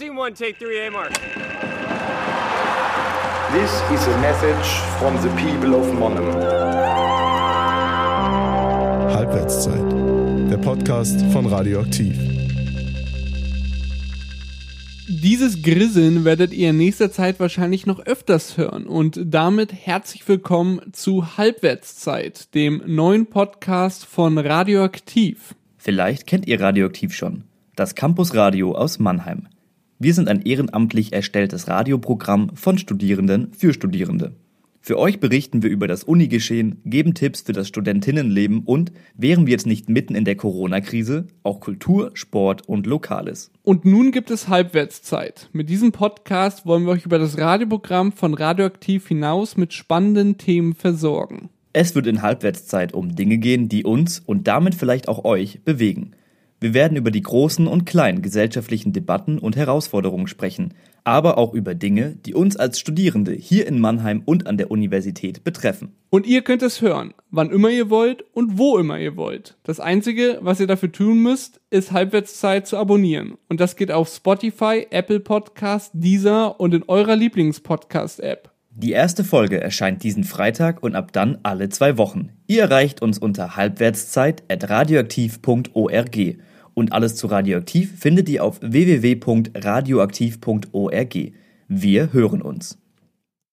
Team one, take three, A mark. This is a message from the people of Monum. Halbwertszeit. Der Podcast von Radioaktiv. Dieses Grisseln werdet ihr in nächster Zeit wahrscheinlich noch öfters hören und damit herzlich willkommen zu Halbwertszeit, dem neuen Podcast von Radioaktiv. Vielleicht kennt ihr Radioaktiv schon, das Campus Radio aus Mannheim. Wir sind ein ehrenamtlich erstelltes Radioprogramm von Studierenden für Studierende. Für euch berichten wir über das Unigeschehen, geben Tipps für das Studentinnenleben und, wären wir jetzt nicht mitten in der Corona-Krise, auch Kultur, Sport und Lokales. Und nun gibt es Halbwertszeit. Mit diesem Podcast wollen wir euch über das Radioprogramm von Radioaktiv hinaus mit spannenden Themen versorgen. Es wird in Halbwertszeit um Dinge gehen, die uns und damit vielleicht auch euch bewegen. Wir werden über die großen und kleinen gesellschaftlichen Debatten und Herausforderungen sprechen, aber auch über Dinge, die uns als Studierende hier in Mannheim und an der Universität betreffen. Und ihr könnt es hören, wann immer ihr wollt und wo immer ihr wollt. Das Einzige, was ihr dafür tun müsst, ist Halbwertszeit zu abonnieren. Und das geht auf Spotify, Apple Podcast, Deezer und in eurer Lieblingspodcast-App. Die erste Folge erscheint diesen Freitag und ab dann alle zwei Wochen. Ihr erreicht uns unter halbwertszeit.radioaktiv.org und alles zu Radioaktiv findet ihr auf www.radioaktiv.org. Wir hören uns.